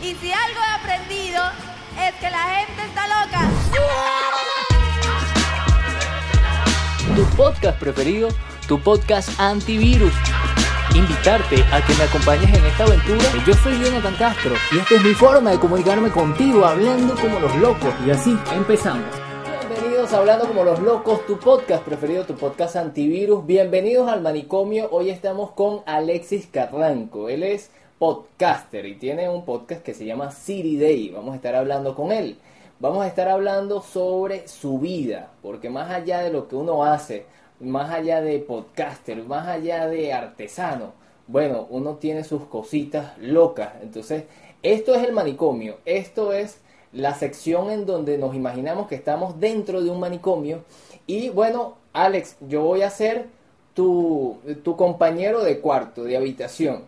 Y si algo he aprendido es que la gente está loca. Tu podcast preferido, tu podcast antivirus. Invitarte a que me acompañes en esta aventura. Yo soy Jonathan Castro y esta es mi forma de comunicarme contigo hablando como los locos. Y así empezamos. Bienvenidos a Hablando como los locos, tu podcast preferido, tu podcast antivirus. Bienvenidos al manicomio. Hoy estamos con Alexis Carranco. Él es podcaster y tiene un podcast que se llama City Day. Vamos a estar hablando con él. Vamos a estar hablando sobre su vida, porque más allá de lo que uno hace, más allá de podcaster, más allá de artesano, bueno, uno tiene sus cositas locas. Entonces, esto es el manicomio, esto es la sección en donde nos imaginamos que estamos dentro de un manicomio. Y bueno, Alex, yo voy a ser tu, tu compañero de cuarto, de habitación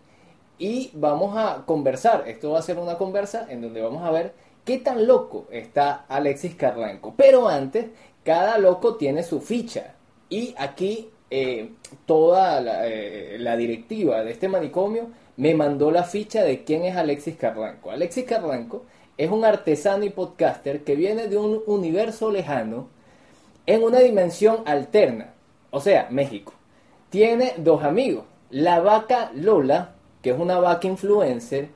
y vamos a conversar. Esto va a ser una conversa en donde vamos a ver qué tan loco está Alexis Carranco. Pero antes, cada loco tiene su ficha. Y aquí eh, toda eh, la, directiva de este manicomio me mandó la ficha de quién es Alexis Carranco. Alexis Carranco es un artesano y podcaster que viene de un universo lejano en una dimensión alterna. O sea, México. Tiene dos amigos. La vaca Lola, que es una vaca influencer,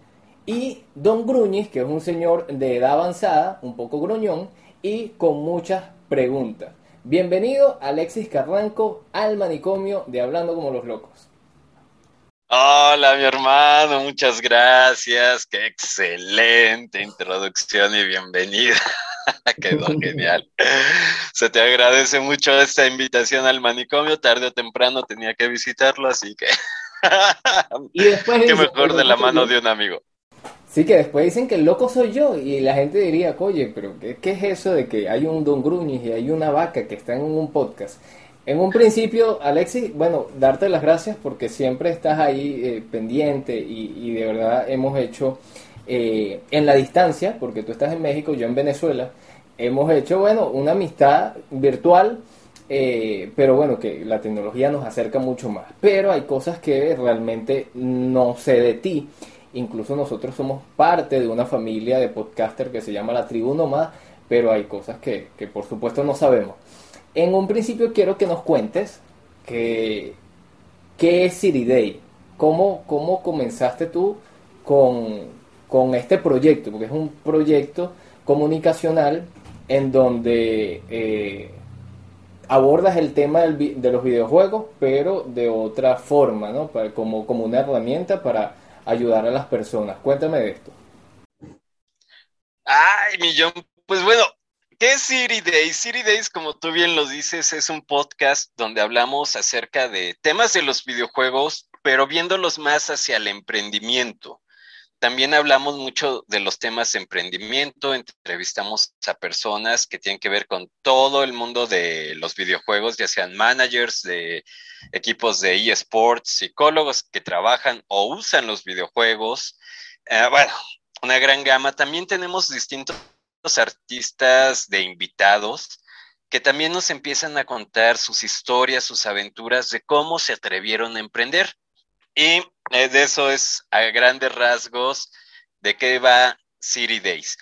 y Don Gruñis, que es un señor de edad avanzada, un poco gruñón, y con muchas preguntas. Bienvenido Alexis Carranco al manicomio de Hablando como los Locos. Hola mi hermano, muchas gracias, qué excelente introducción y bienvenida. Quedó genial. Se te agradece mucho esta invitación al manicomio, tarde o temprano tenía que visitarlo, así que y después Qué mejor de la mano de un amigo. Sí, que después dicen que el loco soy yo y la gente diría, oye, pero ¿qué, es eso de que hay un Don Gruñis y hay una vaca que está en un podcast? En un principio, Alexis, bueno, darte las gracias porque siempre estás ahí eh, pendiente y, de verdad hemos hecho eh, en la distancia, porque tú estás en México, yo en Venezuela, hemos hecho, bueno, una amistad virtual eh, pero bueno, que la tecnología nos acerca mucho más. Pero hay cosas que realmente no sé de ti. Incluso nosotros somos parte de una familia de podcaster que se llama La Tribu Nomad, pero hay cosas que, por supuesto no sabemos. En un principio quiero que nos cuentes que, qué es City Day. ¿Cómo, cómo comenzaste tú con, con este proyecto? Porque es un proyecto comunicacional en donde... Eh, abordas el tema de los videojuegos, pero de otra forma, ¿no? como, como una herramienta para ayudar a las personas. Cuéntame de esto. Ay, millón. Pues bueno, ¿qué es City Days? City Days, como tú bien lo dices, es un podcast donde hablamos acerca de temas de los videojuegos, pero viéndolos más hacia el emprendimiento. También hablamos mucho de los temas de emprendimiento, entrevistamos a personas que tienen que ver con todo el mundo de los videojuegos, ya sean managers de equipos de eSports, psicólogos que trabajan o usan los videojuegos. Eh, bueno, una gran gama. También tenemos distintos artistas de invitados que también nos empiezan a contar sus historias, sus aventuras de cómo se atrevieron a emprender. Y eh, de eso es a grandes rasgos de qué va City Days.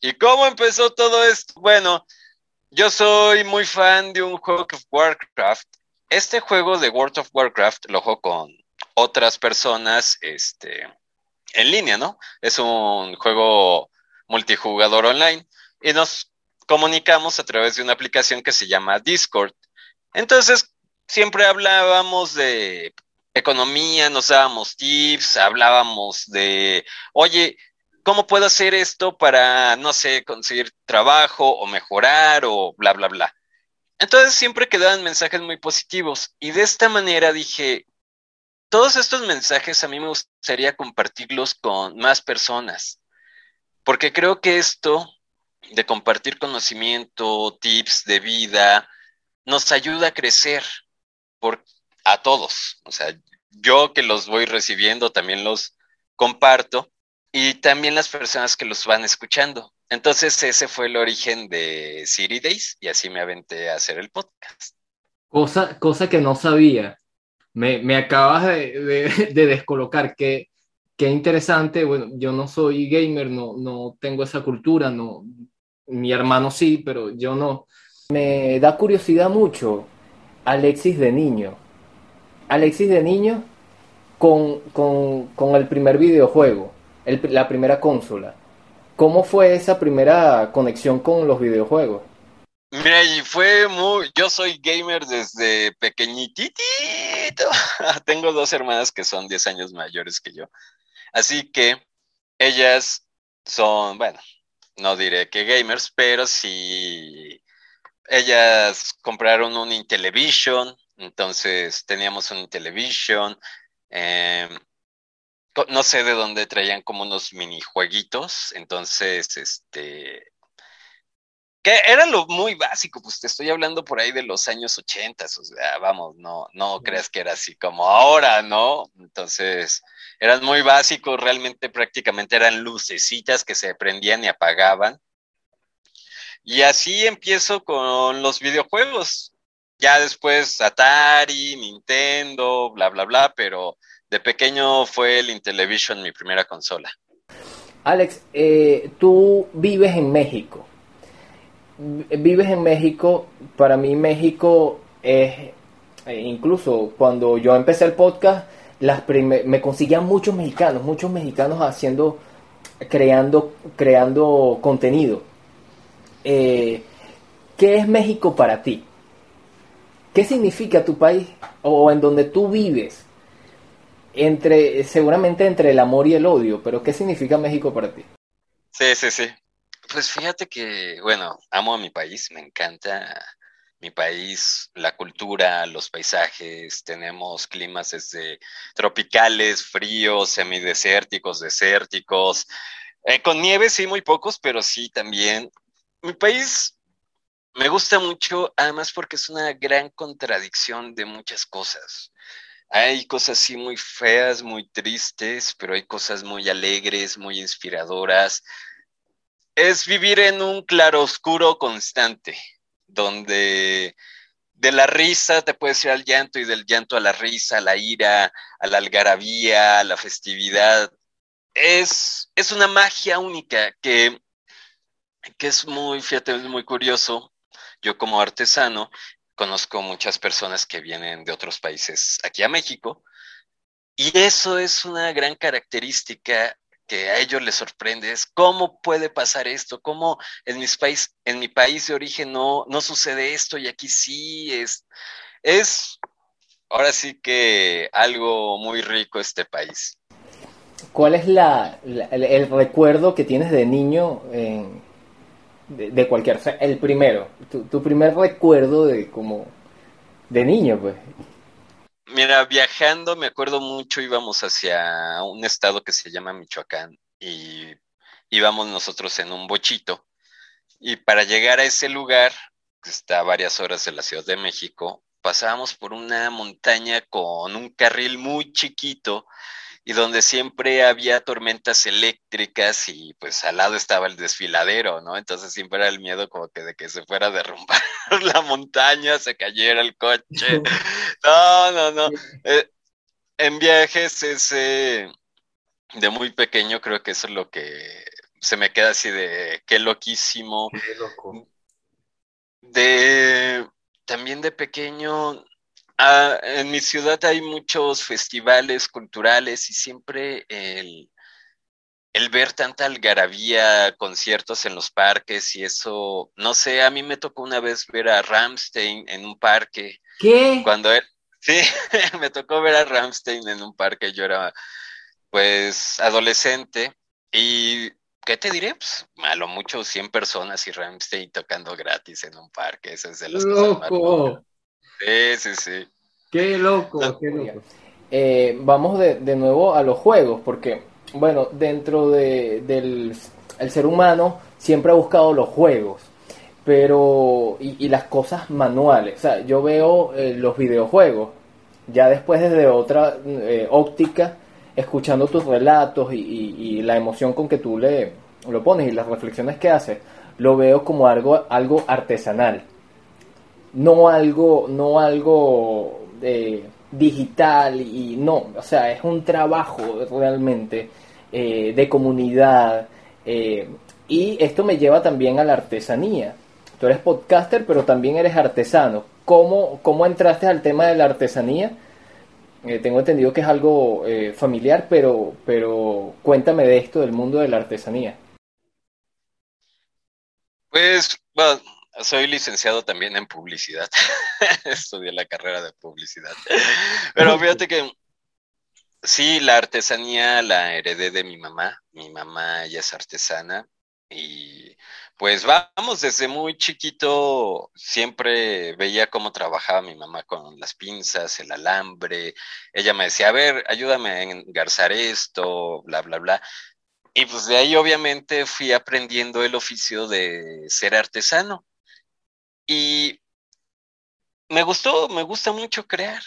¿Y cómo empezó todo esto? Bueno, yo soy muy fan de un juego de Warcraft. Este juego de World of Warcraft lo juego con otras personas este, en línea, ¿no? Es un juego multijugador online y nos comunicamos a través de una aplicación que se llama Discord. Entonces, siempre hablábamos de economía, nos dábamos tips, hablábamos de, oye, ¿cómo puedo hacer esto para, no sé, conseguir trabajo o mejorar o bla, bla, bla? Entonces siempre quedaban mensajes muy positivos y de esta manera dije, todos estos mensajes a mí me gustaría compartirlos con más personas, porque creo que esto de compartir conocimiento, tips de vida, nos ayuda a crecer a todos. O sea, yo que los voy recibiendo también los comparto y también las personas que los van escuchando. Entonces ese fue el origen de City Days y así me aventé a hacer el podcast. Cosa, cosa que no sabía. Me, acabas de, descolocar que qué interesante. Bueno, yo no soy gamer, no, no tengo esa cultura, no, mi hermano sí, pero yo no. Me da curiosidad mucho Alexis de niño. Alexis de niño con, con, el primer videojuego, la primera consola. ¿Cómo fue esa primera conexión con los videojuegos? Mira, y fue muy. Yo soy gamer desde pequeñitito. Tengo dos hermanas que son 10 años mayores que yo. Así que ellas son, bueno, no diré que gamers, pero sí. Ellas compraron un Intellivision, entonces teníamos un Intellivision. Eh, no sé de dónde traían como unos minijueguitos, entonces, este, que era lo muy básico, pues te estoy hablando por ahí de los años 80, o sea, vamos, no, no creas que era así como ahora, ¿no? Entonces, eran muy básicos, realmente prácticamente eran lucecitas que se prendían y apagaban. Y así empiezo con los videojuegos. Ya después Atari, Nintendo, bla, bla, bla, pero de pequeño fue el Intellivision mi primera consola. Alex, eh, tú vives en México. Vives en México, para mí México es, eh, incluso cuando yo empecé el podcast, las me conseguían muchos mexicanos, muchos mexicanos haciendo, creando, creando contenido. Eh, ¿Qué es México para ti? ¿Qué significa tu país o en donde tú vives? entre, seguramente entre el amor y el odio, pero ¿qué significa México para ti? Sí, sí, sí. Pues fíjate que, bueno, amo a mi país, me encanta mi país, la cultura, los paisajes, tenemos climas desde tropicales, fríos, semidesérticos, desérticos, eh, con nieve sí, muy pocos, pero sí también. Mi país me gusta mucho, además porque es una gran contradicción de muchas cosas. Hay cosas muy feas, muy tristes, pero hay cosas muy alegres, muy inspiradoras. Es vivir en un claroscuro constante, donde de la risa te puedes ir al llanto y del llanto a la risa, a la ira, a la algarabía, a la festividad. Es, es una magia única que, que es muy, fíjate, es muy curioso. Yo como artesano conozco muchas personas que vienen de otros países aquí a México y eso es una gran característica que a ellos les sorprende, es cómo puede pasar esto, cómo en, mis país, en mi país de origen no, no sucede esto y aquí sí, es, es ahora sí que algo muy rico este país. ¿Cuál es la, el, recuerdo que tienes de niño en, de, cualquier, o el primero, tu, primer recuerdo de como de niño, pues. Mira, viajando me acuerdo mucho, íbamos hacia un estado que se llama Michoacán y íbamos nosotros en un bochito y para llegar a ese lugar, que está a varias horas de la Ciudad de México, pasábamos por una montaña con un carril muy chiquito y donde siempre había tormentas eléctricas y pues al lado estaba el desfiladero, ¿no? Entonces siempre era el miedo como que de que se fuera a derrumbar la montaña, se cayera el coche. No, no, no. Eh, en viajes ese de muy pequeño creo que eso es lo que se me queda así de qué loquísimo. Qué loco. De también de pequeño Ah, en mi ciudad hay muchos festivales culturales y siempre el, ver tanta algarabía, conciertos en los parques y eso, no sé, a mí me tocó una vez ver a Ramstein en un parque. ¿Qué? Cuando él, sí, me tocó ver a Ramstein en un parque, yo era pues adolescente y ¿qué te diré? Pues a lo mucho 100 personas y Ramstein tocando gratis en un parque, eso es de los Loco. Sí, sí, sí. Qué loco, qué loco. Eh, vamos de, de, nuevo a los juegos, porque, bueno, dentro de, del el ser humano siempre ha buscado los juegos, pero, y, las cosas manuales. O sea, yo veo eh, los videojuegos, ya después desde otra eh, óptica, escuchando tus relatos y, y, la emoción con que tú le lo pones y las reflexiones que haces, lo veo como algo, algo artesanal no algo, no algo digital y no, o sea, es un trabajo realmente eh, de comunidad. Eh, y esto me lleva también a la artesanía. Tú eres podcaster, pero también eres artesano. ¿Cómo, cómo entraste al tema de la artesanía? Eh, tengo entendido que es algo familiar, pero, pero cuéntame de esto, del mundo de la artesanía. Pues, bueno, soy licenciado también en publicidad. Estudié la carrera de publicidad. Pero fíjate que sí, la artesanía la heredé de mi mamá. Mi mamá ya es artesana y pues vamos, desde muy chiquito siempre veía cómo trabajaba mi mamá con las pinzas, el alambre. Ella me decía, a ver, ayúdame a engarzar esto, bla, bla, bla. Y pues de ahí obviamente fui aprendiendo el oficio de ser artesano. Y me gustó, me gusta mucho crear.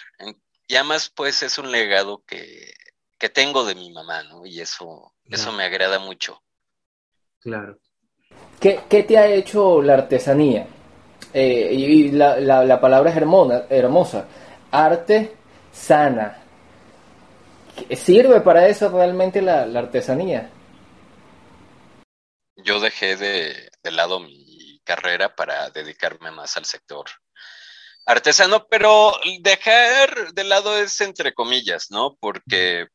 Y además, pues es un legado que, tengo de mi mamá, ¿no? Y eso, eso me agrada mucho. Claro. ¿Qué, te ha hecho la artesanía? Eh, y la, palabra es hermosa. Arte sana. ¿Sirve para eso realmente la, artesanía? Yo dejé de, de lado mi carrera para dedicarme más al sector artesano, pero dejar de lado es entre comillas, ¿no? Porque,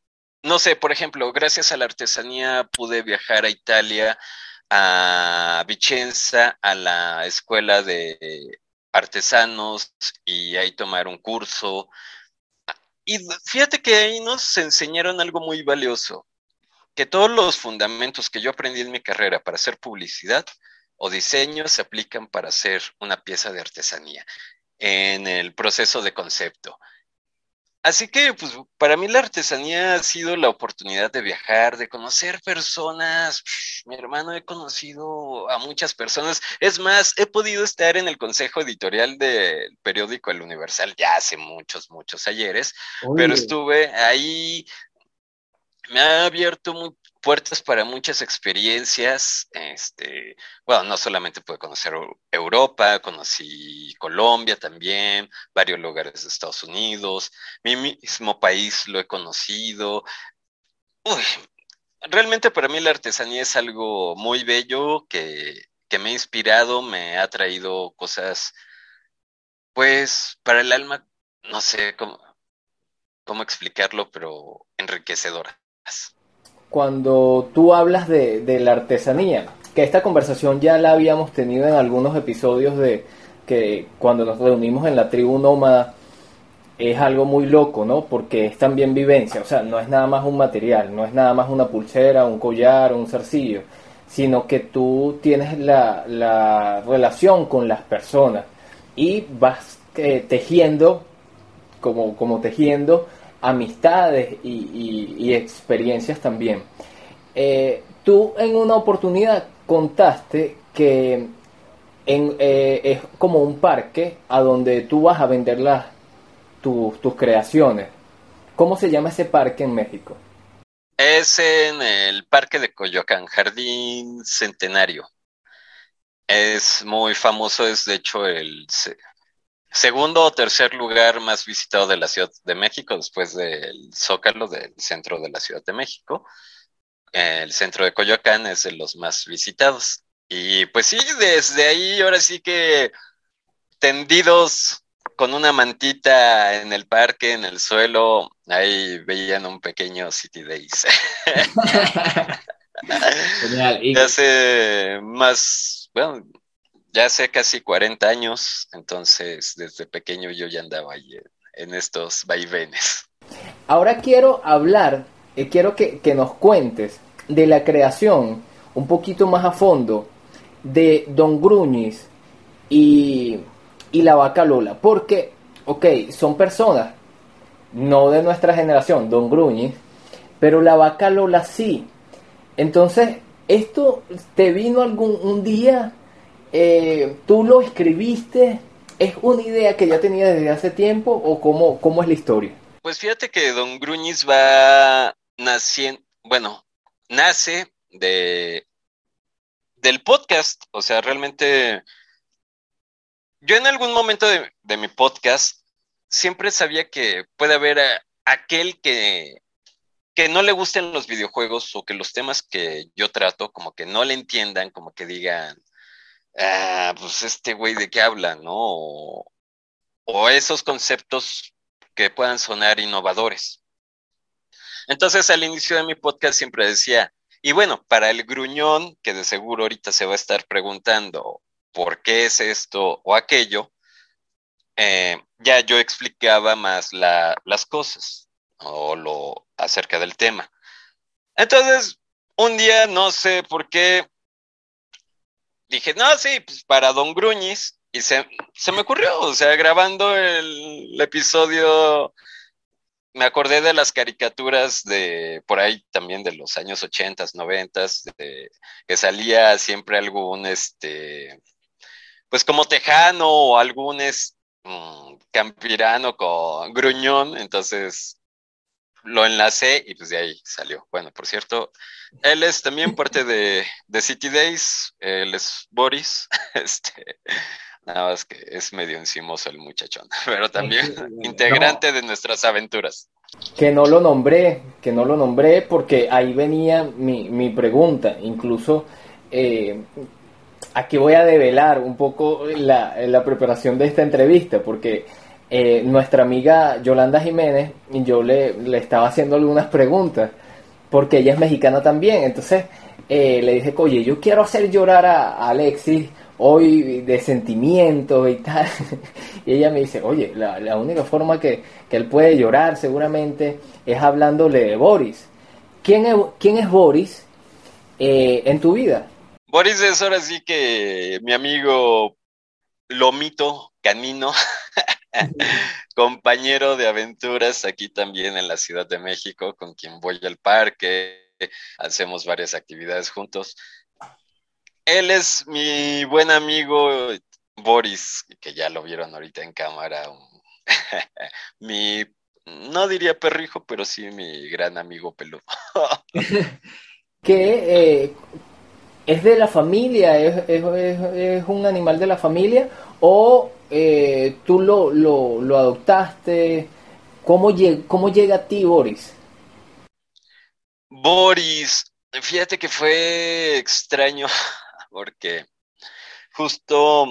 no sé, por ejemplo, gracias a la artesanía pude viajar a Italia, a Vicenza, a la escuela de artesanos y ahí tomar un curso. Y fíjate que ahí nos enseñaron algo muy valioso, que todos los fundamentos que yo aprendí en mi carrera para hacer publicidad, o diseños se aplican para hacer una pieza de artesanía en el proceso de concepto. Así que, pues, para mí la artesanía ha sido la oportunidad de viajar, de conocer personas. Mi hermano, he conocido a muchas personas. Es más, he podido estar en el consejo editorial del periódico El Universal ya hace muchos, muchos ayeres, pero estuve ahí. Me ha abierto muy, puertas para muchas experiencias. Este, bueno, no solamente pude conocer Europa, conocí Colombia también, varios lugares de Estados Unidos, mi mismo país lo he conocido. Uy, realmente para mí la artesanía es algo muy bello que, me ha inspirado, me ha traído cosas, pues, para el alma, no sé cómo explicarlo, pero enriquecedoras cuando tú hablas de, la artesanía, que esta conversación ya la habíamos tenido en algunos episodios de que cuando nos reunimos en la tribu nómada, es algo muy loco, ¿no? Porque es también vivencia, o sea, no es nada más un material, no es nada más una pulsera, un collar, un zarcillo, sino que tú tienes la, relación con las personas y vas eh, tejiendo, como, como tejiendo, amistades y, experiencias también. Eh, tú en una oportunidad contaste que eh, es como un parque a donde tú vas a vender las, tus creaciones. ¿Cómo se llama ese parque en México? Es en el Parque de Coyoacán, Jardín Centenario. Es muy famoso, es de hecho el, segundo o tercer lugar más visitado de la Ciudad de México, después del Zócalo del centro de la Ciudad de México. El centro de Coyoacán es de los más visitados. Y pues sí, desde ahí ahora sí que tendidos con una mantita en el parque, en el suelo, ahí veían un pequeño City Days. Genial. Y... Hace más, bueno, ya hace casi 40 años, entonces desde pequeño yo ya andaba en, estos vaivenes. Ahora quiero hablar, eh, quiero que, nos cuentes de la creación un poquito más a fondo de Don Gruñis y, y la vaca Lola, porque, ok, son personas, no de nuestra generación, Don Gruñis, pero la vaca Lola sí. Entonces, ¿esto te vino algún un día eh, tú lo escribiste, ¿es una idea que ya tenía desde hace tiempo o cómo, cómo es la historia? Pues fíjate que Don Gruñis va naciendo, bueno, nace de del podcast, o sea, realmente yo en algún momento de, mi podcast siempre sabía que puede haber aquel que, que no le gusten los videojuegos o que los temas que yo trato como que no le entiendan, como que digan, ah, pues este güey de qué habla, ¿no? O, esos conceptos que puedan sonar innovadores. Entonces al inicio de mi podcast siempre decía, y bueno, para el gruñón, que de seguro ahorita se va a estar preguntando por qué es esto o aquello, eh, ya yo explicaba más las cosas o lo acerca del tema. Entonces, un día, no sé por qué, dije, no, sí, pues para Don Gruñis, y se, se me ocurrió, o sea, grabando el, episodio, me acordé de las caricaturas de por ahí también de los años 80, 90, de, que salía siempre algún, este, pues como tejano o algún, este, campirano con gruñón, entonces lo enlacé y pues de ahí salió. Bueno, por cierto, él es también parte de, de City Days, él es Boris, este, nada más que es medio encimoso el muchachón, pero también integrante de nuestras aventuras. Que no lo nombré, que no lo nombré porque ahí venía mi, mi pregunta, incluso eh, aquí voy a develar un poco la, la preparación de esta entrevista, porque eh, nuestra amiga Yolanda Jiménez, yo le, le, estaba haciendo algunas preguntas, porque ella es mexicana también, entonces eh, le dije, oye, yo quiero hacer llorar a, Alexis hoy de sentimientos y tal. y ella me dice, oye, la, la única forma que, que, él puede llorar seguramente es hablándole de Boris. ¿Quién es, quién es Boris eh, en tu vida? Boris es ahora sí que mi amigo Lomito Canino, compañero de aventuras aquí también en la Ciudad de México, con quien voy al parque, hacemos varias actividades juntos. Él es mi buen amigo Boris, que ya lo vieron ahorita en cámara, mi, no diría perrijo, pero sí mi gran amigo peludo. que eh, ¿Es de la familia? ¿Es, un animal de la familia? ¿O eh, tú lo, lo, adoptaste? ¿Cómo, ¿Cómo llega a ti, Boris? Boris, fíjate que fue extraño porque justo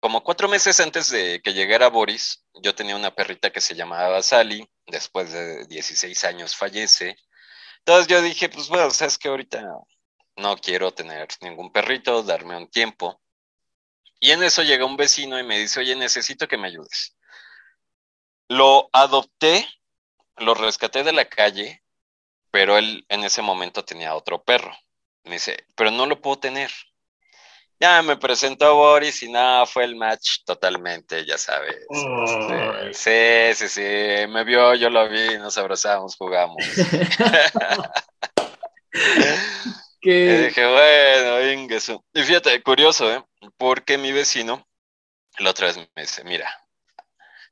como cuatro meses antes de que llegara Boris, yo tenía una perrita que se llamaba Sally, después de 16 años fallece. Entonces yo dije, pues bueno, sabes que ahorita no quiero tener ningún perrito, darme un tiempo. Y en eso llega un vecino y me dice, oye, necesito que me ayudes. Lo adopté, lo rescaté de la calle, pero él en ese momento tenía otro perro. Me dice, pero no lo puedo tener. Ya me presentó a Boris y nada, fue el match totalmente, ya sabes. Este, sí, sí, sí, me vio, yo lo vi, nos abrazamos, jugamos. Que... dije, bueno, eso. Y fíjate, curioso, ¿eh? Porque mi vecino la otra vez me dice, mira,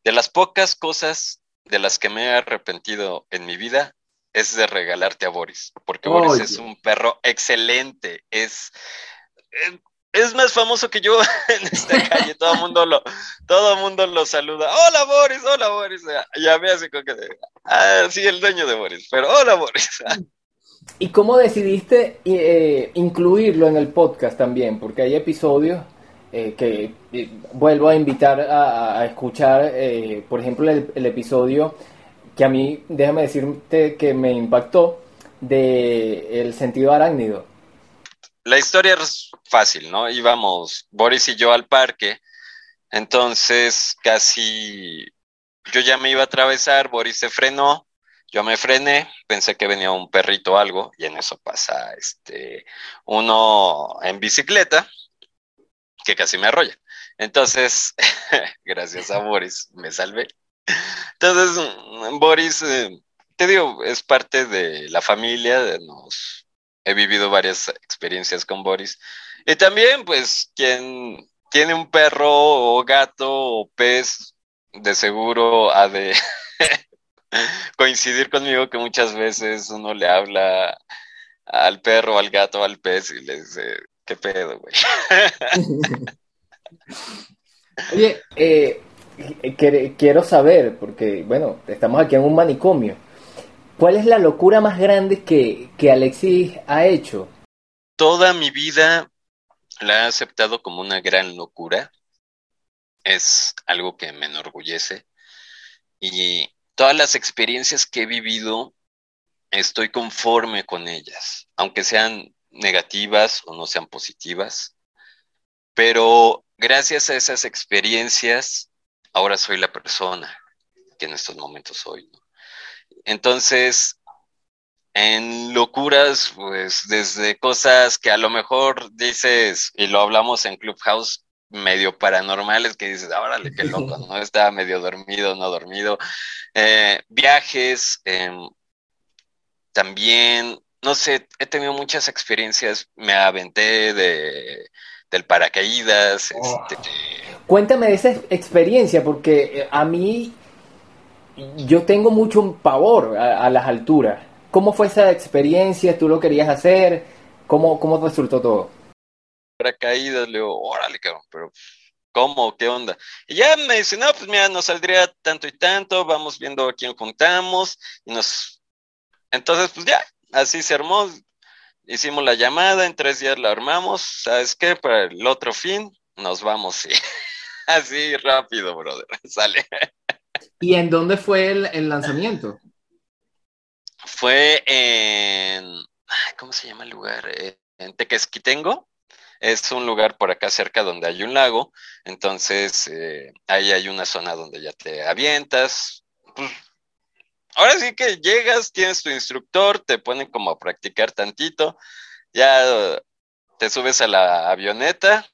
de las pocas cosas de las que me he arrepentido en mi vida es de regalarte a Boris, porque Boris es un perro excelente, es, es más famoso que yo en esta calle, todo el mundo lo, todo mundo lo saluda, hola Boris, hola Boris, ya ve así como que, ah, sí, el dueño de Boris, pero hola Boris. ¿Y cómo decidiste eh, incluirlo en el podcast también? Porque hay episodios eh, que eh, vuelvo a invitar a, escuchar, por ejemplo, el, episodio que a mí, déjame decirte que me impactó, de El sentido arácnido. La historia es fácil, ¿no? Íbamos Boris y yo al parque, entonces casi yo ya me iba a atravesar, Boris se frenó, yo me frené, pensé que venía un perrito o algo, y en eso pasa este uno en bicicleta que casi me arrolla. Entonces, gracias a Boris, me salvé. Entonces, Boris, eh, te digo, es parte de la familia, nos, he vivido varias experiencias con Boris. Y también, pues, quien tiene un perro o gato o pez, de seguro ha de coincidir conmigo que muchas veces uno le habla al perro, al gato, al pez y le dice, ¿qué pedo, güey? Oye, eh, quiero saber, porque, bueno, estamos aquí en un manicomio. ¿Cuál es la locura más grande que, que Alexis ha hecho? Toda mi vida la he aceptado como una gran locura. Es algo que me enorgullece. Y todas las experiencias que he vivido, estoy conforme con ellas, aunque sean negativas o no sean positivas. Pero gracias a esas experiencias, ahora soy la persona que en estos momentos soy. Entonces, en locuras, pues desde cosas que a lo mejor dices, y lo hablamos en Clubhouse, medio paranormales, que dices, órale, qué loco, ¿no? Estaba medio dormido, no dormido. Eh, viajes, em, también, no sé, he tenido muchas experiencias, me aventé de, del paracaídas. Oh. Este, Cuéntame de esa experiencia, porque eh, a mí yo tengo mucho pavor a, las alturas. ¿Cómo fue esa experiencia? ¿Tú lo querías hacer? ¿Cómo, cómo resultó todo? Paracaídas, le digo, órale, cabrón, pero ¿cómo? ¿Qué onda? Y ya me dice, no, pues mira, nos saldría tanto y tanto, vamos viendo a quién juntamos, y nos... Entonces, pues ya, así se armó, hicimos la llamada, en tres días la armamos, ¿sabes qué? Para el otro fin, nos vamos, sí. así rápido, brother, sale. ¿Y en dónde fue el, lanzamiento? Fue en. ¿Cómo se llama el lugar? Eh, en Tequesquitengo. Es un lugar por acá cerca donde hay un lago. Entonces, eh, ahí hay una zona donde ya te avientas. Pues, ahora sí que llegas, tienes tu instructor, te ponen como a practicar tantito. Ya te subes a la avioneta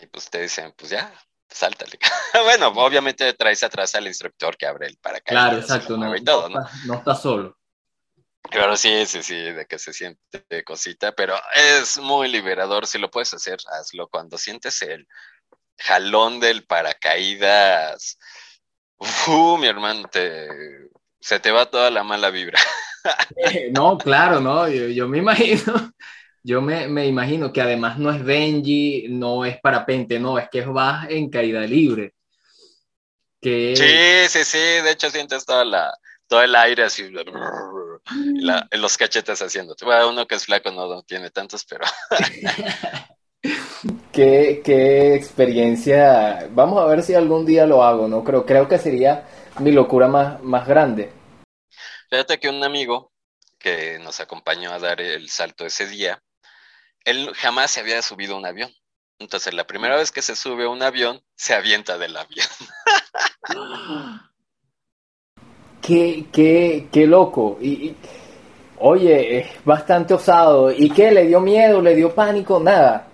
y pues te dicen, pues ya, sáltale. bueno, obviamente traes atrás al instructor que abre el paracaídas. Claro, exacto, no, todo, ¿no? no está solo. Claro, sí, sí, sí, de que se siente cosita, pero es muy liberador. Si lo puedes hacer, hazlo. Cuando sientes el jalón del paracaídas, uh, mi hermano, te, se te va toda la mala vibra. Eh, no, claro, no, yo me imagino yo me, me, imagino que además no es Benji, no es parapente, no, es que vas en caída libre. Que... Sí, sí, sí, de hecho sientes toda la, todo el aire así, la, los cachetes haciendo. Bueno, uno que es flaco no, tiene tantos, pero... ¿Qué, qué, experiencia. Vamos a ver si algún día lo hago, ¿no? Creo, creo que sería mi locura más, más grande. Fíjate que un amigo que nos acompañó a dar el salto ese día, él jamás se había subido a un avión. Entonces, la primera vez que se sube a un avión, se avienta del avión. qué, qué, qué loco. Y, oye, es bastante osado. ¿Y qué? ¿Le dio miedo? ¿Le dio pánico? Nada.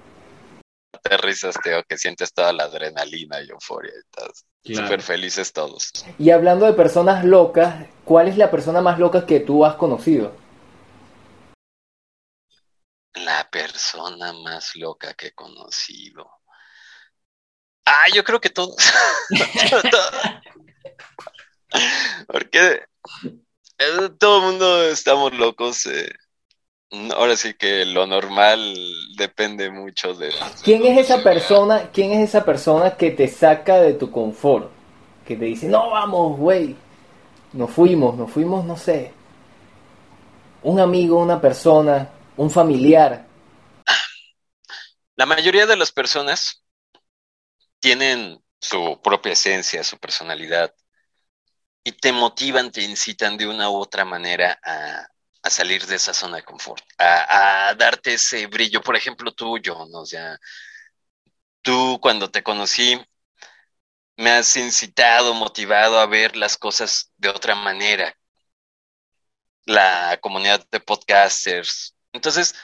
Te risas, Teo, que sientes toda la adrenalina y euforia. Estás súper felices todos. Y hablando de personas locas, ¿cuál es la persona más loca que tú has conocido? La persona más loca que he conocido. Ah, yo creo que todos. Porque todo el mundo estamos locos. Eh. Ahora sí que lo normal depende mucho de. ¿Quién es esa persona? ¿Quién es esa persona que te saca de tu confort? Que te dice, no vamos, güey. Nos fuimos, nos fuimos, no sé. Un amigo, una persona un familiar. La mayoría de las personas tienen su propia esencia, su personalidad, y te motivan, te incitan de una u otra manera a, salir de esa zona de confort, a, darte ese brillo. Por ejemplo, tú, yo, ¿no? O sea, tú cuando te conocí, me has incitado, motivado a ver las cosas de otra manera. La comunidad de podcasters, entonces,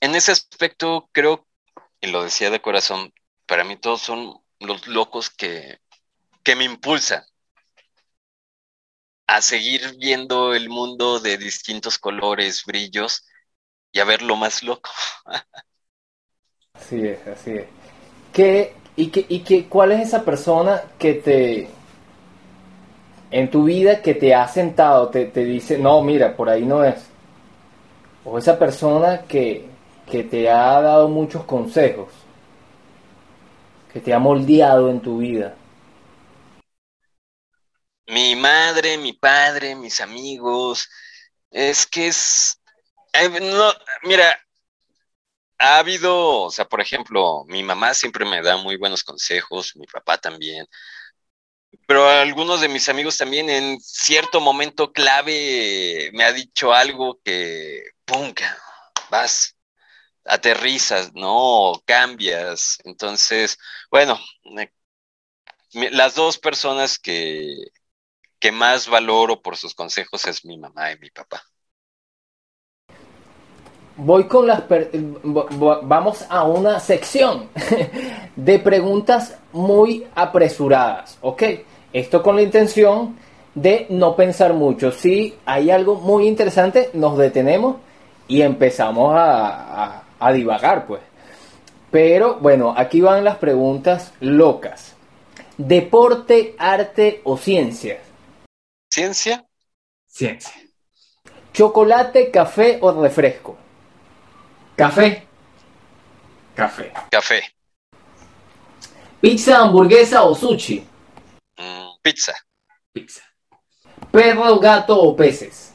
en ese aspecto creo, y lo decía de corazón, para mí todos son los locos que, que me impulsan a seguir viendo el mundo de distintos colores, brillos y a verlo más loco. así es, así es. ¿Qué, y, qué, y qué, cuál es esa persona que te, en tu vida, que te ha sentado, te, te dice, no, mira, por ahí no es? o esa persona que, te ha dado muchos consejos, que te ha moldeado en tu vida. Mi madre, mi padre, mis amigos. Es que es. eh, no, mira, ha habido, o sea, por ejemplo, mi mamá siempre me da muy buenos consejos, mi papá también, pero algunos de mis amigos también en cierto momento clave me ha dicho algo que, pum, vas, aterrizas, ¿no? Cambias. Entonces, bueno, las dos personas que, que más valoro por sus consejos es mi mamá y mi papá. Voy con las... Vamos a una sección de preguntas muy apresuradas, ¿ok? Esto con la intención de no pensar mucho. Si hay algo muy interesante, nos detenemos y empezamos a, a- a divagar, pues. Pero bueno, aquí van las preguntas locas. Deporte, arte o ciencia. ¿Ciencia? Ciencia. Chocolate, café o refresco. Café. Café. Café. Pizza, hamburguesa o sushi. Mm, pizza. Pizza. Perro, gato o peces.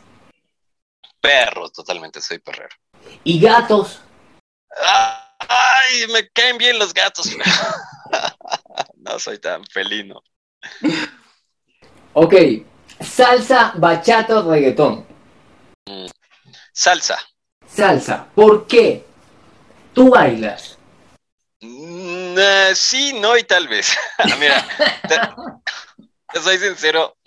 Perro, totalmente, soy perrero. Y gatos. Ah, Ay, me caen bien los gatos. No soy tan felino. Ok. Salsa, bachata reggaetón. Salsa. Salsa. ¿Por qué? Tú bailas. Mm, eh, sí, no y tal vez. Mira, te soy sincero,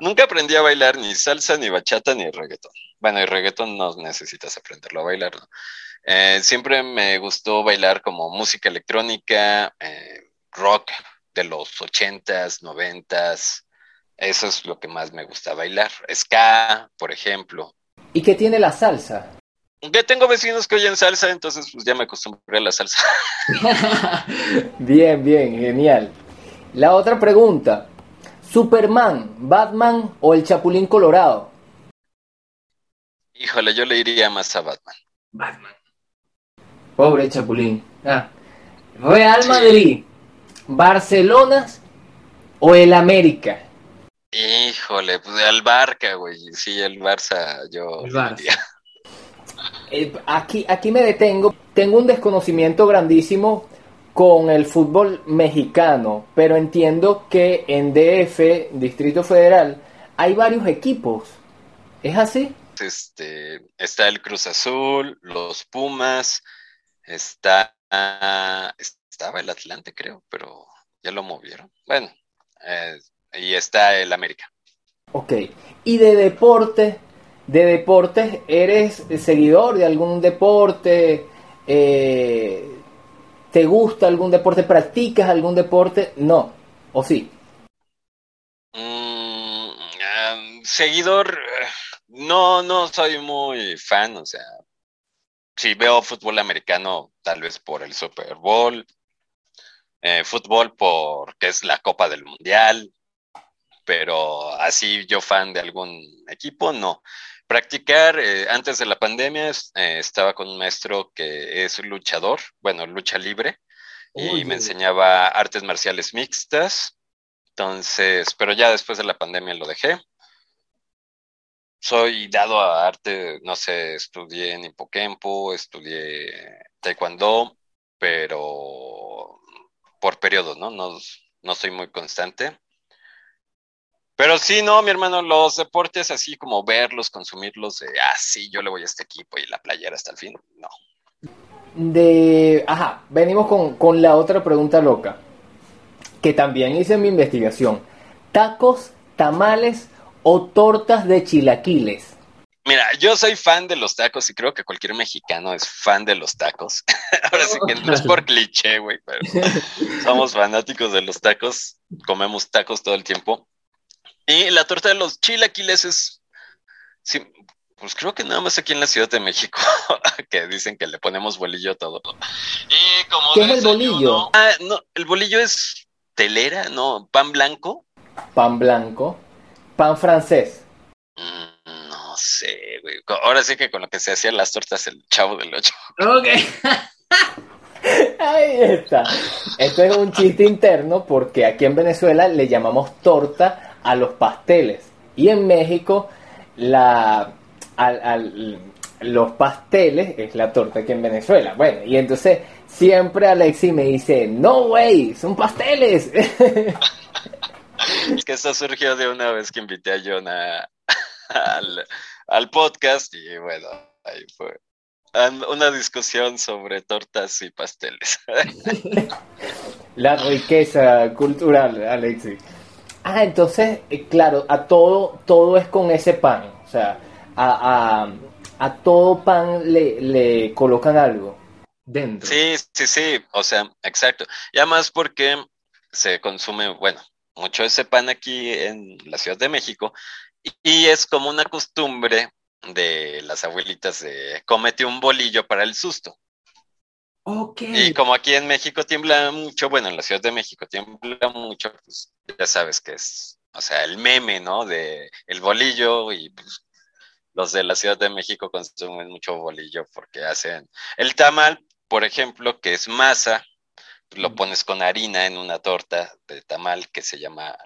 nunca aprendí a bailar ni salsa, ni bachata, ni reggaetón. Bueno, y reggaetón no necesitas aprenderlo a bailar, ¿no? Eh, siempre me gustó bailar como música electrónica, eh, rock de los ochentas, noventas. Eso es lo que más me gusta bailar. Ska, por ejemplo. ¿Y qué tiene la salsa? Ya tengo vecinos que oyen salsa, entonces pues ya me acostumbré a la salsa. Bien, bien, genial. La otra pregunta. Superman, Batman o el Chapulín Colorado. Híjole, yo le iría más a Batman. Batman. Pobre Chapulín. Ah. Real Sí. Madrid, Barcelona o el América. Híjole, pues al Barca, güey. Sí, el Barça, yo El Barça. Eh, aquí, aquí me detengo. Tengo un desconocimiento grandísimo con el fútbol mexicano, pero entiendo que en DF, Distrito Federal, hay varios equipos. ¿Es así? Este, está el Cruz Azul, los Pumas, está, estaba el Atlante, creo, pero ya lo movieron. Bueno, eh, y está el América. Ok. ¿Y de deporte? ¿De deportes eres seguidor de algún deporte? Eh, ¿Te gusta algún deporte? ¿Practicas algún deporte? No. ¿O sí? Mm, ah, seguidor, eh, no, no soy muy fan, o sea, si veo fútbol americano, tal vez por el Super Bowl, eh, fútbol porque es la Copa del Mundial, pero así yo fan de algún equipo, no. Practicar, eh, antes de la pandemia, eh, estaba con un maestro que es luchador, bueno, lucha libre, y me enseñaba artes marciales mixtas. Entonces, pero ya después de la pandemia lo dejé. Soy dado a arte, no sé, estudié en Hipocampo, estudié Taekwondo, pero por periodos, ¿no? No, no soy muy constante. Pero sí, no, mi hermano, los deportes así como verlos, consumirlos, de, ah, sí, yo le voy a este equipo y la playera hasta el fin, no. De. Ajá, venimos con, con la otra pregunta loca. Que también hice mi investigación. ¿Tacos, tamales o tortas de chilaquiles? Mira, yo soy fan de los tacos y creo que cualquier mexicano es fan de los tacos. Ahora sí que no es por cliché, güey, pero somos fanáticos de los tacos, comemos tacos todo el tiempo. Y la torta de los chilaquiles es, sí, pues creo que nada más aquí en la Ciudad de México, que dicen que le ponemos bolillo a todo. Y como ¿Qué es el bolillo? Ah, no, el bolillo es telera, ¿no? Pan blanco. Pan blanco, pan francés. Mm, no sé, güey. Ahora sí que con lo que se hacían las tortas el chavo del ocho. Ok. Ahí está. Esto es un chiste interno porque aquí en Venezuela le llamamos torta a los pasteles. Y en México, la, al- al- los pasteles es la torta que en Venezuela. Bueno, y entonces siempre Alexi me dice, no, güey, son pasteles. Es que eso surgió de una vez que invité a John a- al, al podcast y bueno, ahí fue una discusión sobre tortas y pasteles. La riqueza cultural, Alexi. Ah, entonces, eh, claro, a todo, todo es con ese pan. O sea, a, a, todo pan le, le colocan algo dentro. Sí, sí, sí, o sea, exacto. Y además porque se consume, bueno, mucho ese pan aquí en la Ciudad de México y, y es como una costumbre de las abuelitas de cómete un bolillo para el susto. Ok. Y como aquí en México tiembla mucho, bueno, en la Ciudad de México tiembla mucho, pues ya sabes que es, o sea, el meme, ¿no? De el bolillo y pues los de la Ciudad de México consumen mucho bolillo porque hacen el tamal, por ejemplo, que es masa, lo pones con harina en una torta de tamal que se llama,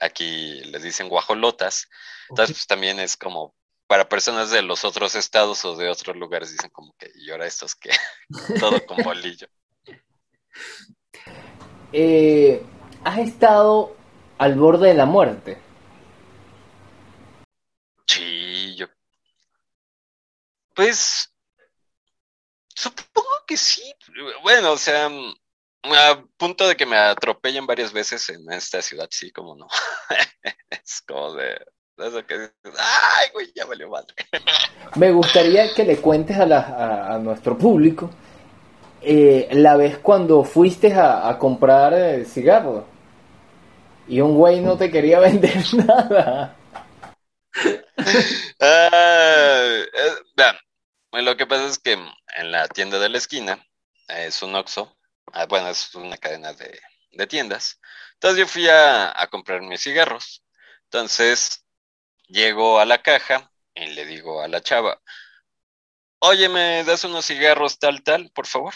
aquí les dicen guajolotas, entonces pues también es como para personas de los otros estados o de otros lugares dicen como que y ahora estos que todo con bolillo. Eh, ¿Has estado al borde de la muerte? Sí, yo. Pues. Supongo que sí. Bueno, o sea, mm, a punto de que me atropellen varias veces en esta ciudad, sí, como no. Es como de. De Eso que dices, ay, güey, ya valió madre. Me gustaría que le cuentes a, la- a- a nuestro público eh, la vez cuando fuiste a, a comprar eh, cigarros y un güey no te quería vender nada. Vean, bueno, lo que pasa es que en la tienda de la esquina es un Oxxo, ah, bueno, es una cadena de, de tiendas. Entonces yo fui a, a comprar mis cigarros. Entonces llego a la caja y le digo a la chava, oye, ¿me das unos cigarros tal, tal, por favor?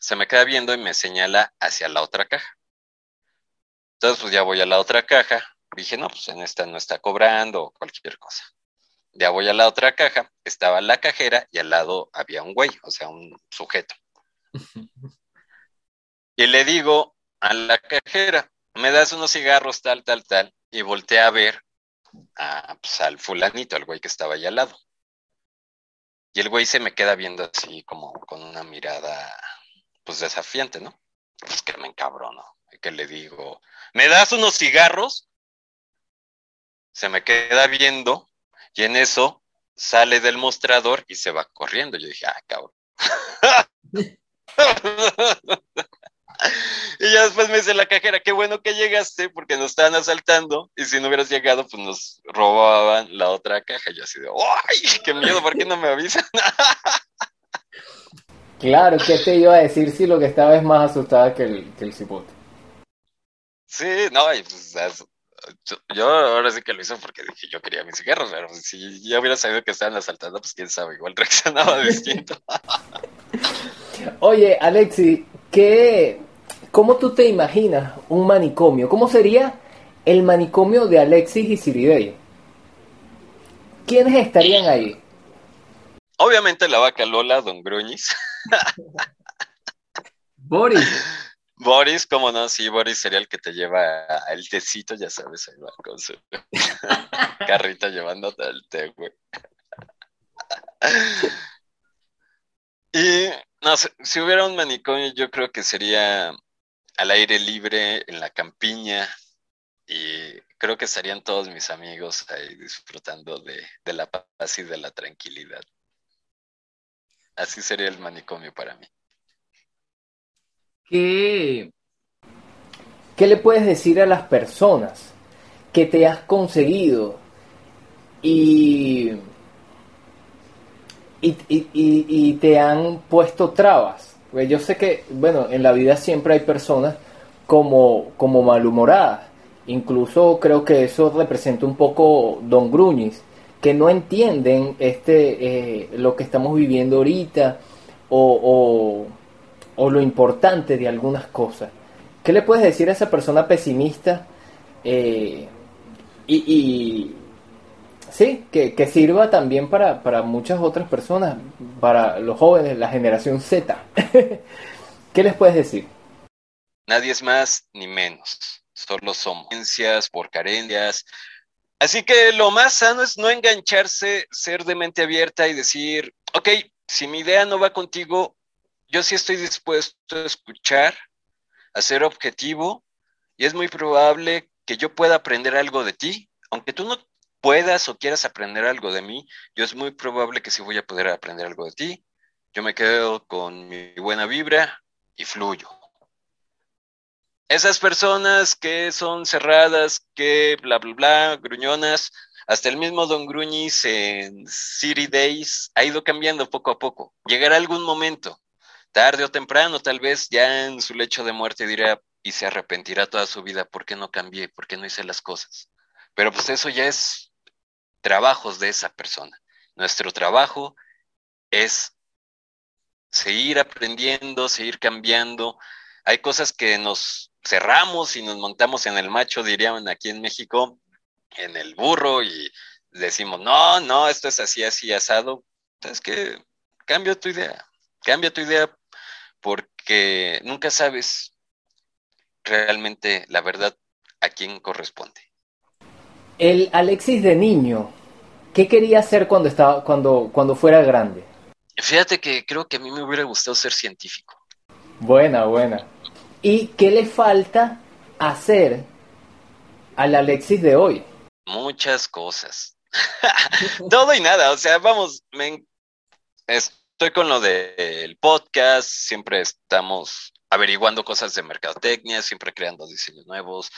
Se me queda viendo y me señala hacia la otra caja. Entonces, pues ya voy a la otra caja. Dije, no, pues en esta no está cobrando o cualquier cosa. Ya voy a la otra caja, estaba la cajera y al lado había un güey, o sea, un sujeto. Y le digo a la cajera, me das unos cigarros, tal, tal, tal, y volteé a ver a, pues, al fulanito, al güey que estaba ahí al lado. Y el güey se me queda viendo así como con una mirada, pues desafiante, ¿no? Pues que me encabrono. Que le digo, ¿me das unos cigarros? Se me queda viendo y en eso sale del mostrador y se va corriendo. Yo dije, ah, cabrón. y ya después me dice la cajera, qué bueno que llegaste porque nos estaban asaltando y si no hubieras llegado, pues nos robaban la otra caja. Y yo así de, ¡ay, qué miedo! ¿Por qué no me avisan? Claro, ¿qué te iba a decir si lo que estaba es más asustada que el, que el cipote? sí, no, y pues eso. Yo, yo ahora sí que lo hice porque dije yo quería mis cigarros, pero si ya hubiera sabido que estaban asaltando, pues quién sabe, igual reaccionaba distinto. Oye, Alexi, ¿qué, ¿cómo tú te imaginas un manicomio? ¿Cómo sería el manicomio de Alexis y Siridey? ¿Quiénes estarían ahí? Obviamente la vaca Lola, Don Gruñis. Boris. Boris, cómo no, sí, Boris sería el que te lleva el tecito, ya sabes, ahí va con su carrita llevándote el té, güey. Y no sé, si hubiera un manicomio, yo creo que sería al aire libre, en la campiña, y creo que estarían todos mis amigos ahí disfrutando de, la paz y de la tranquilidad. Así sería el manicomio para mí. ¿Qué? ¿Qué le puedes decir a las personas que te has conseguido y- y- y te han puesto trabas? Porque yo sé que, bueno, en la vida siempre hay personas como, como malhumoradas. Incluso creo que eso representa un poco Don Gruñis, que no entienden este eh, lo que estamos viviendo ahorita o, o, o lo importante de algunas cosas. ¿Qué le puedes decir a esa persona pesimista eh, y, y sí, que, que sirva también para, para muchas otras personas, para los jóvenes, la generación Z. ¿Qué les puedes decir? Nadie es más ni menos, solo somos carencias por carencias. Así que lo más sano es no engancharse, ser de mente abierta y decir, ok, si mi idea no va contigo, yo sí estoy dispuesto a escuchar, a ser objetivo, y es muy probable que yo pueda aprender algo de ti, aunque tú no puedas o quieras aprender algo de mí, yo es muy probable que sí voy a poder aprender algo de ti. Yo me quedo con mi buena vibra y fluyo. Esas personas que son cerradas, que bla, bla, bla, gruñonas, hasta el mismo Don Gruñis en City Days ha ido cambiando poco a poco. Llegará algún momento, tarde o temprano, tal vez ya en su lecho de muerte dirá y se arrepentirá toda su vida, ¿por qué no cambié? ¿Por qué no hice las cosas? Pero pues eso ya es trabajos de esa persona. Nuestro trabajo es seguir aprendiendo, seguir cambiando. Hay cosas que nos cerramos y nos montamos en el macho, dirían aquí en México, en el burro y decimos, no, no, esto es así, así, asado. Entonces que cambia tu idea, cambia tu idea porque nunca sabes realmente la verdad a quién corresponde. El Alexis de niño, ¿qué quería hacer cuando, estaba, cuando, cuando fuera grande? Fíjate que creo que a mí me hubiera gustado ser científico. Buena, buena. ¿Y qué le falta hacer al Alexis de hoy? Muchas cosas. Todo y nada, o sea, vamos, me, estoy con lo del podcast, siempre estamos averiguando cosas de mercadotecnia, siempre creando diseños nuevos.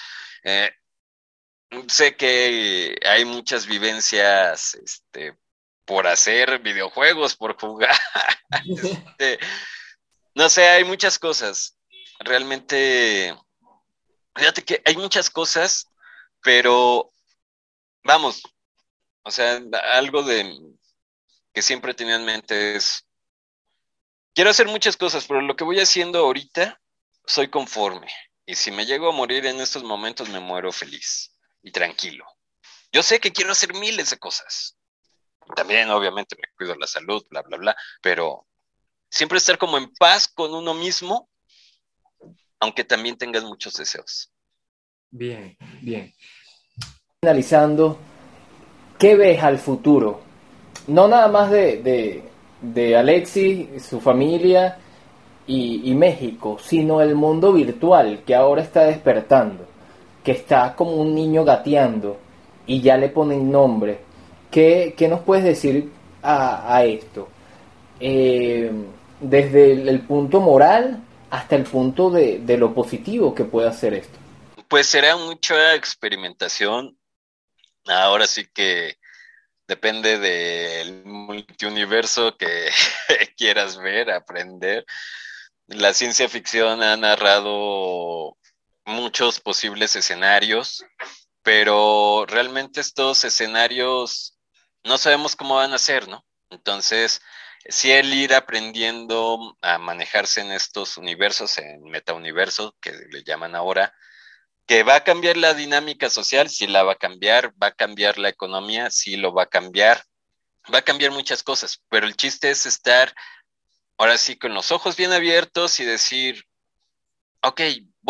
Eh, sé que hay muchas vivencias este, por hacer videojuegos, por jugar. este, no sé, hay muchas cosas. Realmente, fíjate que hay muchas cosas, pero vamos, o sea, algo de que siempre tenía en mente es, quiero hacer muchas cosas, pero lo que voy haciendo ahorita, soy conforme. Y si me llego a morir en estos momentos, me muero feliz y tranquilo. Yo sé que quiero hacer miles de cosas. También, obviamente, me cuido la salud, bla, bla, bla, pero siempre estar como en paz con uno mismo, aunque también tengas muchos deseos. Bien, bien. Finalizando, ¿qué ves al futuro? No nada más de, de, de Alexis, su familia y, y México, sino el mundo virtual que ahora está despertando que está como un niño gateando y ya le ponen nombre. ¿Qué, qué nos puedes decir a, esto? Eh, desde el, el, punto moral hasta el punto de, de, lo positivo que puede hacer esto. Pues será mucha experimentación. Ahora sí que depende del multiuniverso que quieras ver, aprender. La ciencia ficción ha narrado muchos posibles escenarios, pero realmente estos escenarios no sabemos cómo van a ser, ¿no? Entonces, si el ir aprendiendo a manejarse en estos universos, en metauniverso, que le llaman ahora, que va a cambiar la dinámica social, sí la va a cambiar, va a cambiar la economía, sí lo va a cambiar, va a cambiar muchas cosas, pero el chiste es estar ahora sí con los ojos bien abiertos y decir, ok,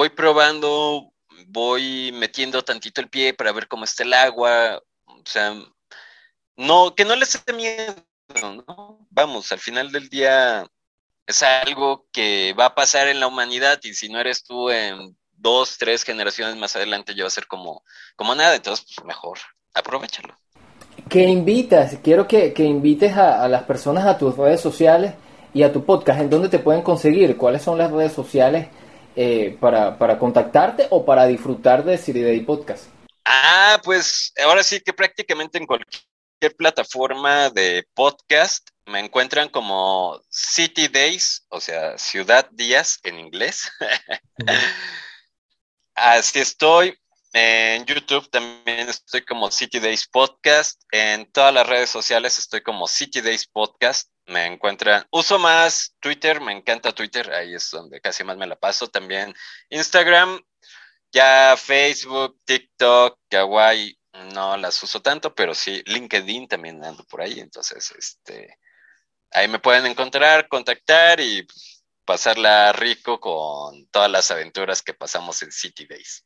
voy probando, voy metiendo tantito el pie para ver cómo está el agua, o sea, no, que no les dé miedo, ¿no? Vamos, al final del día es algo que va a pasar en la humanidad y si no eres tú en dos, tres generaciones más adelante ya va a ser como, como nada, entonces pues mejor, aprovechalo. Que invitas, quiero que, que invites a, a, las personas a tus redes sociales y a tu podcast, ¿en dónde te pueden conseguir? ¿Cuáles son las redes sociales eh, para, para, contactarte o para disfrutar de Siri Day Podcast? Ah, pues ahora sí que prácticamente en cualquier plataforma de podcast me encuentran como City Days, o sea, Ciudad Días en inglés. Así estoy. En YouTube también estoy como City Days Podcast. En todas las redes sociales estoy como City Days Podcast. Me encuentran, uso más Twitter, me encanta Twitter, ahí es donde casi más me la paso. También Instagram, ya Facebook, TikTok, Kawaii, no las uso tanto, pero sí, LinkedIn también ando por ahí, entonces, este, ahí me pueden encontrar, contactar y pasarla rico con todas las aventuras que pasamos en City Days.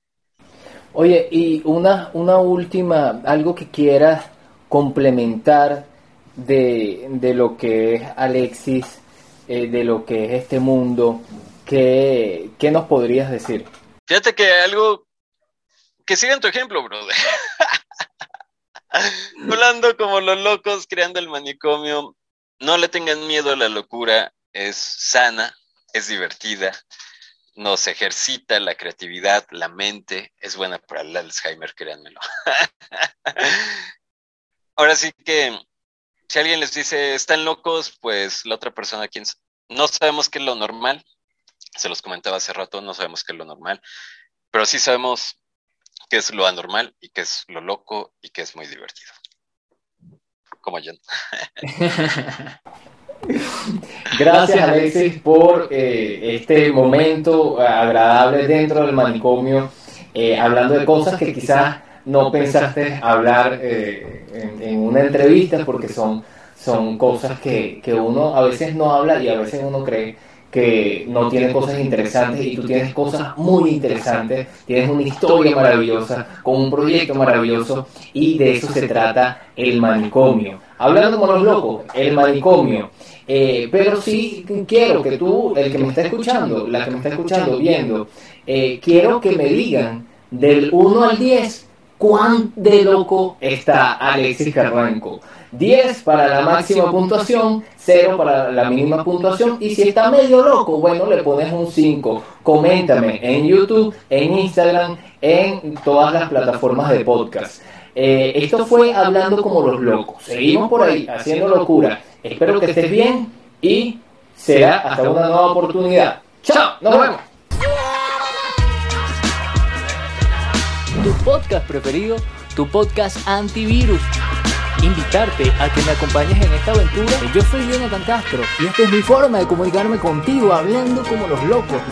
Oye, y una, una última, algo que quieras complementar de, de lo que es Alexis, eh, de lo que es este mundo, ¿qué, ¿qué nos podrías decir? Fíjate que algo que sigan tu ejemplo, brother. Hablando como los locos, creando el manicomio, no le tengan miedo a la locura, es sana, es divertida, nos ejercita la creatividad, la mente, es buena para el Alzheimer, créanmelo. Ahora sí que si alguien les dice están locos, pues la otra persona, quien no sabemos qué es lo normal, se los comentaba hace rato, no sabemos qué es lo normal, pero sí sabemos qué es lo anormal y qué es lo loco y qué es muy divertido. Como yo. Gracias Alexis por eh, este momento agradable dentro del manicomio, eh, hablando de cosas que quizás no pensaste hablar eh, en, en, una entrevista porque son, son cosas que, que uno a veces no habla y a veces uno cree que no tiene cosas interesantes y tú tienes cosas muy interesantes, tienes una historia maravillosa, con un proyecto maravilloso y de eso se trata el manicomio. Hablando como los locos, el manicomio. Eh, pero sí quiero que tú, el que me está escuchando, la que me está escuchando, viendo, eh, quiero que me digan del 1 al 10 cuán de loco está Alexis Carranco. 10 para la máxima puntuación, 0 para la mínima puntuación y si está medio loco, bueno, le pones un 5. Coméntame en YouTube, en Instagram, en todas las plataformas de podcast. Eh, esto fue hablando como los locos. Seguimos por ahí haciendo locura. Espero que estés bien y será hasta una nueva oportunidad. Chao, nos vemos. Tu podcast preferido, tu podcast antivirus invitarte a que me acompañes en esta aventura. Yo soy Jonathan Castro y esta es mi forma de comunicarme contigo hablando como los locos.